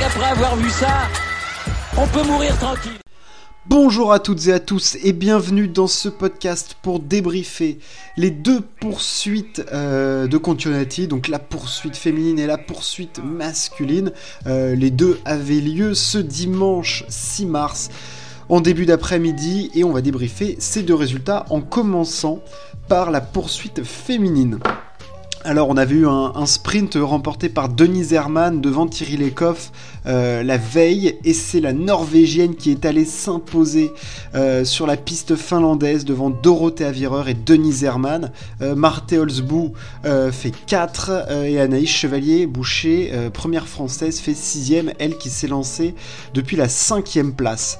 avoir vu ça, on peut mourir tranquille. Bonjour à toutes et à tous et bienvenue dans ce podcast pour débriefer les deux poursuites euh, de Contionati, donc la poursuite féminine et la poursuite masculine. Euh, les deux avaient lieu ce dimanche 6 mars en début d'après-midi et on va débriefer ces deux résultats en commençant par la poursuite féminine. Alors on avait eu un, sprint remporté par Denise Herman devant Thierry Lecoff euh, la veille et c'est la Norvégienne qui est allée s'imposer euh, sur la piste finlandaise devant Dorothée Avireur et Denise Herman. Euh, Marthe Holzbou fait 4 et Anaïs Chevalier-Boucher, première française, fait 6ème, elle qui s'est lancée depuis la 5ème place.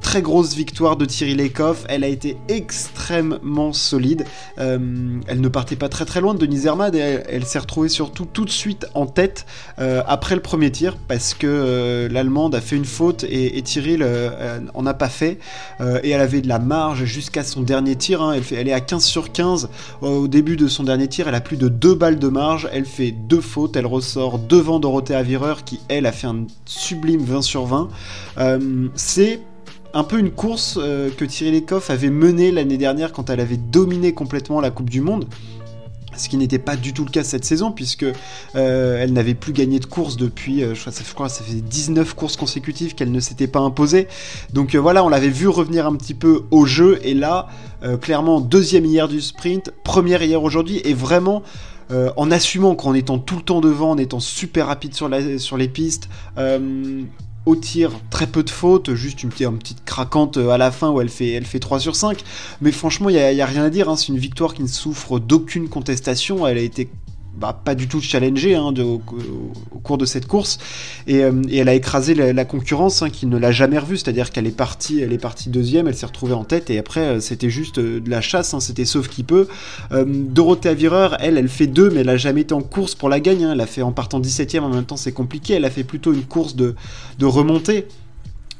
très grosse victoire de Thierry Lecoff, elle a été extrêmement solide. elle ne partait pas très très loin Denise Herman, elle, s'est retrouvée surtout tout de suite en tête euh, après le premier tir parce que euh, l'Allemande a fait une faute et, Thierry euh, en a pas fait et elle avait de la marge jusqu'à son dernier tir. Hein. elle, fait, elle est à 15 sur 15 au début de son dernier tir, elle a plus de deux balles de marge, elle fait deux fautes, elle ressort devant Dorothée Avireur qui elle a fait un sublime 20 sur 20. C'est un peu une course que Thierry Lecoff avait menée l'année dernière quand elle avait dominé complètement la Coupe du Monde ce qui n'était pas du tout le cas cette saison puisque euh, elle n'avait plus gagné de course depuis euh, je, crois, ça, ça fait 19 courses consécutives qu'elle ne s'était pas imposée. Donc euh, voilà on l'avait vu revenir un petit peu au jeu. Et là clairement deuxième hier du sprint première hier aujourd'hui. Et vraiment en assumant qu'en étant tout le temps devant, en étant super rapide sur, sur les pistes, au tir, très peu de fautes, juste une petite, craquante euh, à la fin où elle fait, elle fait 3 sur 5. Mais franchement, il n'y a, rien à dire, hein. c'est une victoire qui ne souffre d'aucune contestation. Elle a été bah, pas du tout challengée hein, au, cours de cette course. Euh, et, elle a écrasé la, concurrence hein, qui ne l'a jamais revue. C'est-à-dire qu'elle est partie elle est partie deuxième elle s'est retrouvée en tête et après euh, c'était juste euh, de la chasse hein, c'était sauf qui peut. Dorothée Avireur elle elle fait deux mais elle a jamais été en course pour la gagne elle a fait en partant 17ème en même temps c'est compliqué. Elle a fait plutôt une course de, de remontée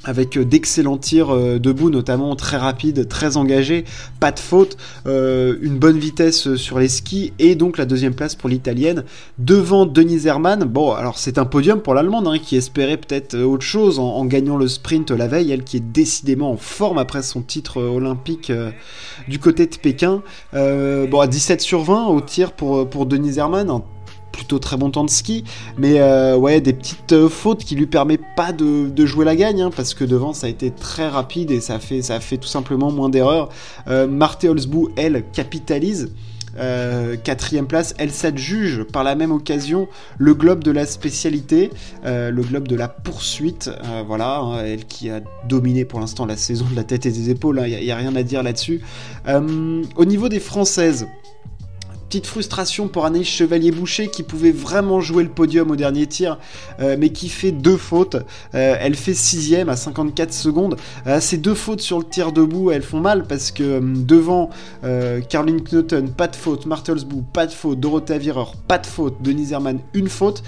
avec euh, d'excellents tirs euh, debout, notamment très rapides, très engagés, pas de faute, euh, une bonne vitesse sur les skis, et donc la deuxième place pour l'italienne, devant Denise Herman. Bon, alors c'est un podium pour l'allemande, hein, qui espérait peut-être autre chose en, gagnant le sprint la veille, elle qui est décidément en forme après son titre olympique du côté de Pékin. bon, à 17 sur 20 au tir pour, pour Denise Herman, plutôt très bon temps de ski, mais euh, ouais, des petites euh, fautes qui lui permettent pas de, jouer la gagne, hein, parce que devant ça a été très rapide et ça fait, ça fait tout simplement moins d'erreurs. Euh, Marthe Holzbou, elle, capitalise. quatrième place, elle s'adjuge par la même occasion le globe de la spécialité, le globe de la poursuite, voilà, hein, elle qui a dominé pour l'instant la saison de la tête et des épaules, il hein, n'y a, rien à dire là-dessus. au niveau des françaises, Petite frustration pour Anaïs Chevalier-Boucher qui pouvait vraiment jouer le podium au dernier tir, euh, mais qui fait deux fautes. Euh, elle fait sixième à 54 secondes. Euh, ces deux fautes sur le tir debout, elles font mal parce que devant Caroline Knoten, pas de faute, Martelsbou, pas de faute, Dorothée Avireur, pas de faute, Denise Herman, une faute.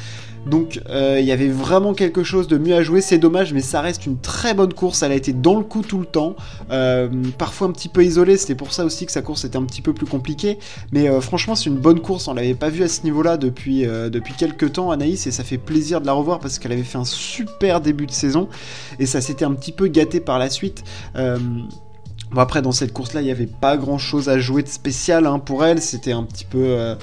Donc euh, il y avait vraiment quelque chose de mieux à jouer, c'est dommage, mais ça reste une très bonne course, elle a été dans le coup tout le temps, euh, parfois un petit peu isolée, c'était pour ça aussi que sa course était un petit peu plus compliquée, mais euh, franchement c'est une bonne course, on l'avait pas vue à ce niveau-là depuis, depuis quelques temps Anaïs, et ça fait plaisir de la revoir parce qu'elle avait fait un super début de saison, et ça s'était un petit peu gâté par la suite. Bon après dans cette course là il n'y avait pas grand chose à jouer de spécial hein, pour elle, c'était un petit peu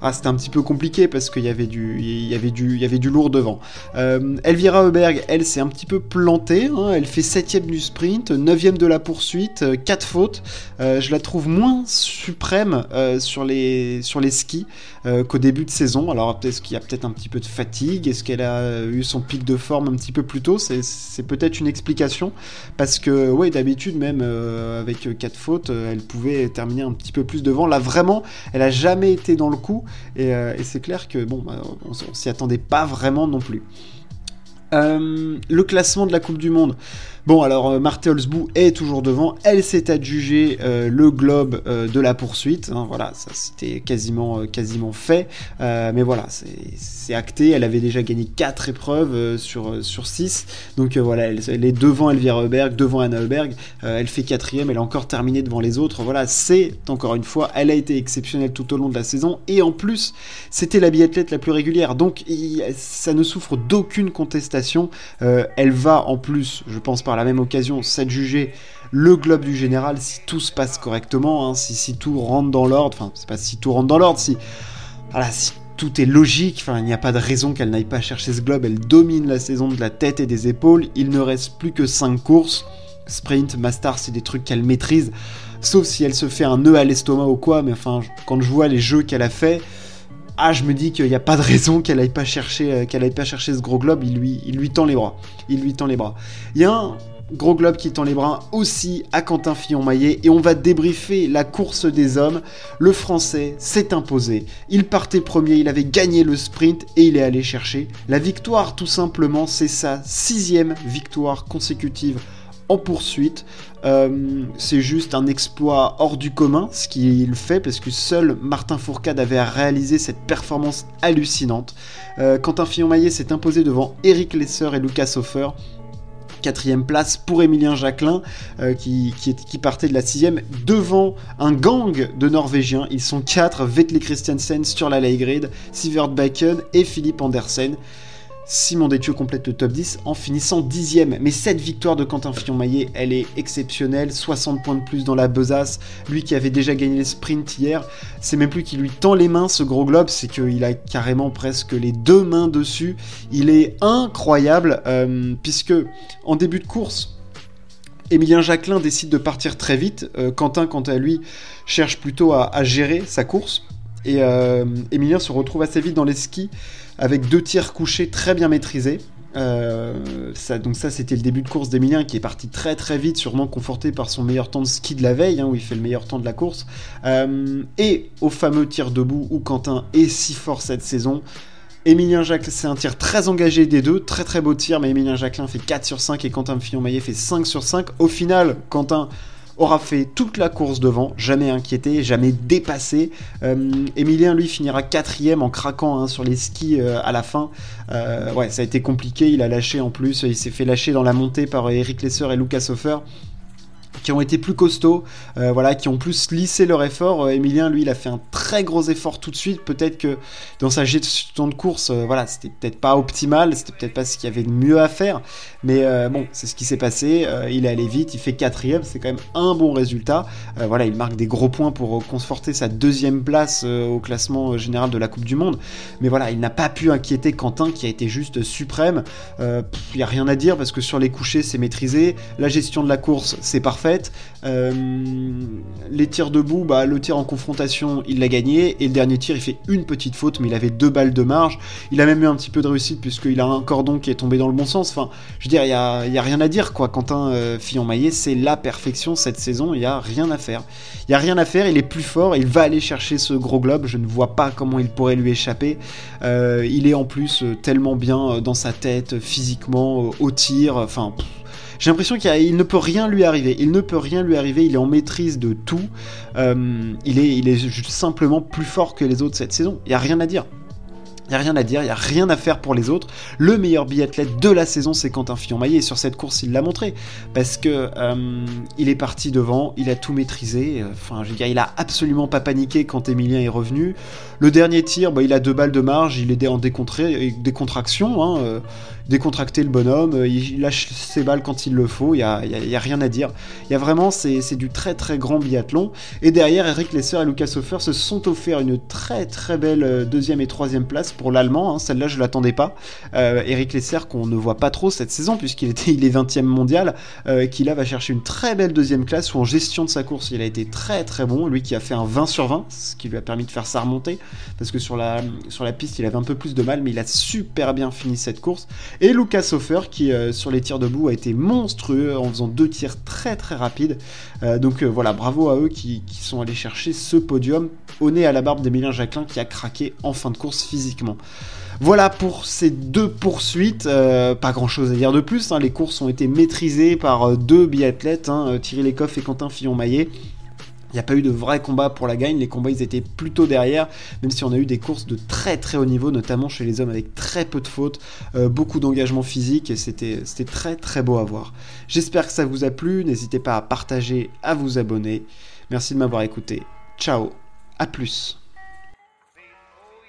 ah, c'était un petit peu compliqué parce qu'il y avait du, il y avait du, il y avait du lourd devant. Euh, Elvira Heuberg, elle, s'est un petit peu plantée. Hein. elle fait 7ème du sprint, 9ème de la poursuite, 4 euh, fautes. Euh, je la trouve moins suprême sur, les, sur les skis qu'au début de saison. Alors, est-ce qu'il y a peut-être un petit peu de fatigue? Est-ce qu'elle a eu son pic de forme un petit peu plus tôt? C'est peut-être une explication. Parce que, ouais, d'habitude, même avec 4 fautes, elle pouvait terminer un petit peu plus devant. Là, vraiment, elle a jamais été dans le coup. Euh, et, c'est clair que bon, bah, on, s'y attendait pas vraiment non plus. Euh, le classement de la Coupe du Monde. Bon, alors euh, Marthe Holzbou est toujours devant. Elle s'est adjugée euh, le globe euh, de la poursuite. Hein, voilà, c'était quasiment, quasiment fait. mais voilà, c'est acté. Elle avait déjà gagné 4 épreuves sur, sur 6. Donc voilà, elle, est devant Elvira Heuberg, devant Anna Heuberg. elle fait quatrième. Elle a encore terminé devant les autres. Voilà, c'est encore une fois, elle a été exceptionnelle tout au long de la saison. Et en plus, c'était la biathlète la plus régulière. Donc ça ne souffre d'aucune contestation. elle va en plus, je pense par la même occasion s'adjuger le globe du général si tout se passe correctement, hein, si, tout rentre dans l'ordre, enfin c'est pas si tout rentre dans l'ordre, si, voilà, si tout est logique, enfin il n'y a pas de raison qu'elle n'aille pas chercher ce globe, elle domine la saison de la tête et des épaules, il ne reste plus que 5 courses, sprint, master, c'est des trucs qu'elle maîtrise, sauf si elle se fait un nœud à l'estomac ou quoi, mais enfin quand je vois les jeux qu'elle a fait, ah, je me dis qu'il n'y a pas de raison qu'elle aille pas chercher, euh, qu'elle pas chercher ce gros globe. Il lui, il lui tend les bras. Il lui tend les bras. Il y a un gros globe qui tend les bras aussi à Quentin Fillon-Maillet et on va débriefer la course des hommes. Le Français s'est imposé. Il partait premier, il avait gagné le sprint et il est allé chercher la victoire. Tout simplement, c'est sa sixième victoire consécutive en poursuite. Euh, c'est juste un exploit hors du commun, ce qu'il fait, parce que seul Martin Fourcade avait réalisé cette performance hallucinante. Euh, Quentin Fillon-Maillet s'est imposé devant Eric Lesser et Lucas Hofer. Quatrième place pour Emilien Jacquelin, euh, qui, partait de la sixième, devant un gang de Norvégiens. Ils sont quatre, Vetle Christiansen sur la Grid, Sivert Bacon et Philippe Andersen. Simon Détieux complète le top 10 en finissant dixième. Mais cette victoire de Quentin Fillon-Maillet, elle est exceptionnelle. 60 points de plus dans la besace. Lui qui avait déjà gagné le sprint hier, c'est même plus qu'il lui tend les mains ce gros globe, c'est qu'il a carrément presque les deux mains dessus. Il est incroyable euh, puisque en début de course, Emilien Jacquelin décide de partir très vite. Euh, Quentin, quant à lui, cherche plutôt à, gérer sa course. Et euh, Emilien se retrouve assez vite dans les skis avec deux tirs couchés très bien maîtrisés. Euh, ça, donc ça c'était le début de course d'Emilien qui est parti très très vite, sûrement conforté par son meilleur temps de ski de la veille, hein, où il fait le meilleur temps de la course. Euh, et au fameux tir debout où Quentin est si fort cette saison. Emilien Jacques, c'est un tir très engagé des deux, très très beau tir, mais Emilien Jacquelin fait 4 sur 5 et Quentin Fillon-Maillet fait 5 sur 5. Au final, Quentin aura fait toute la course devant, jamais inquiété, jamais dépassé. Euh, Emilien, lui, finira quatrième en craquant hein, sur les skis euh, à la fin. Euh, ouais, ça a été compliqué, il a lâché en plus, il s'est fait lâcher dans la montée par Eric Lesser et Lucas Hofer qui ont été plus costauds, euh, voilà, qui ont plus lissé leur effort. Euh, Emilien, lui, il a fait un très gros effort tout de suite. Peut-être que dans sa gestion de course, euh, voilà, c'était peut-être pas optimal, c'était peut-être pas ce qu'il y avait de mieux à faire. Mais bon, c'est ce qui s'est passé. il est allé vite, il fait quatrième, c'est quand même un bon résultat. voilà, il marque des gros points pour conforter sa deuxième place au classement général de la Coupe du Monde. Mais voilà, il n'a pas pu inquiéter Quentin, qui a été juste suprême. Il n'y a rien à dire parce que sur les couchers, c'est maîtrisé. La gestion de la course, c'est parfait. Euh, les tirs debout, bah, le tir en confrontation, il l'a gagné. Et le dernier tir, il fait une petite faute, mais il avait deux balles de marge. Il a même eu un petit peu de réussite, puisqu'il a un cordon qui est tombé dans le bon sens. Enfin, je veux dire, il n'y a, a, rien à dire, quoi. Quentin euh, Fillon-Maillet, c'est la perfection cette saison. Il n'y a rien à faire. Il n'y a rien à faire, il est plus fort. Il va aller chercher ce gros globe. Je ne vois pas comment il pourrait lui échapper. Euh, il est en plus tellement bien dans sa tête, physiquement, au tir. Enfin. J'ai l'impression qu'il ne peut rien lui arriver. Il ne peut rien lui arriver. Il est en maîtrise de tout. Euh, il, est, simplement plus fort que les autres cette saison. Il n'y a rien à dire. Il n'y a rien à dire, il n'y a rien à faire pour les autres. Le meilleur biathlète de la saison, c'est Quentin Fillon-Maillet. Et sur cette course, il l'a montré. Parce que euh, il est parti devant, il a tout maîtrisé. Enfin, je veux dire, il a absolument pas paniqué quand Emilien est revenu. Le dernier tir, bah, il a deux balles de marge, il est en décontraction. Hein, euh, décontracter le bonhomme, euh, il lâche ses balles quand il le faut, il n'y a, y a, rien à dire. Il y a vraiment, c'est du très très grand biathlon. Et derrière, Eric Lesser et Lucas Hofer se sont offerts une très très belle deuxième et troisième place pour l'Allemand. Hein. Celle-là, je l'attendais pas. Euh, Eric Lesser, qu'on ne voit pas trop cette saison, puisqu'il il est 20e mondial, qui là va chercher une très belle deuxième classe où en gestion de sa course, il a été très très bon. Lui qui a fait un 20 sur 20, ce qui lui a permis de faire sa remontée, parce que sur la, sur la piste, il avait un peu plus de mal, mais il a super bien fini cette course. Et Lucas Hofer qui euh, sur les tirs debout a été monstrueux en faisant deux tirs très très rapides. Euh, donc euh, voilà, bravo à eux qui, sont allés chercher ce podium au nez à la barbe d'Emilien Jacquelin qui a craqué en fin de course physiquement. Voilà pour ces deux poursuites. Euh, pas grand chose à dire de plus. Hein. Les courses ont été maîtrisées par euh, deux biathlètes, hein, Thierry Lecoff et Quentin Fillon-Maillet. Il n'y a pas eu de vrai combat pour la gagne, les combats ils étaient plutôt derrière, même si on a eu des courses de très très haut niveau, notamment chez les hommes avec très peu de fautes, beaucoup d'engagement physique et c'était très très beau à voir. J'espère que ça vous a plu, n'hésitez pas à partager, à vous abonner. Merci de m'avoir écouté. Ciao, à plus.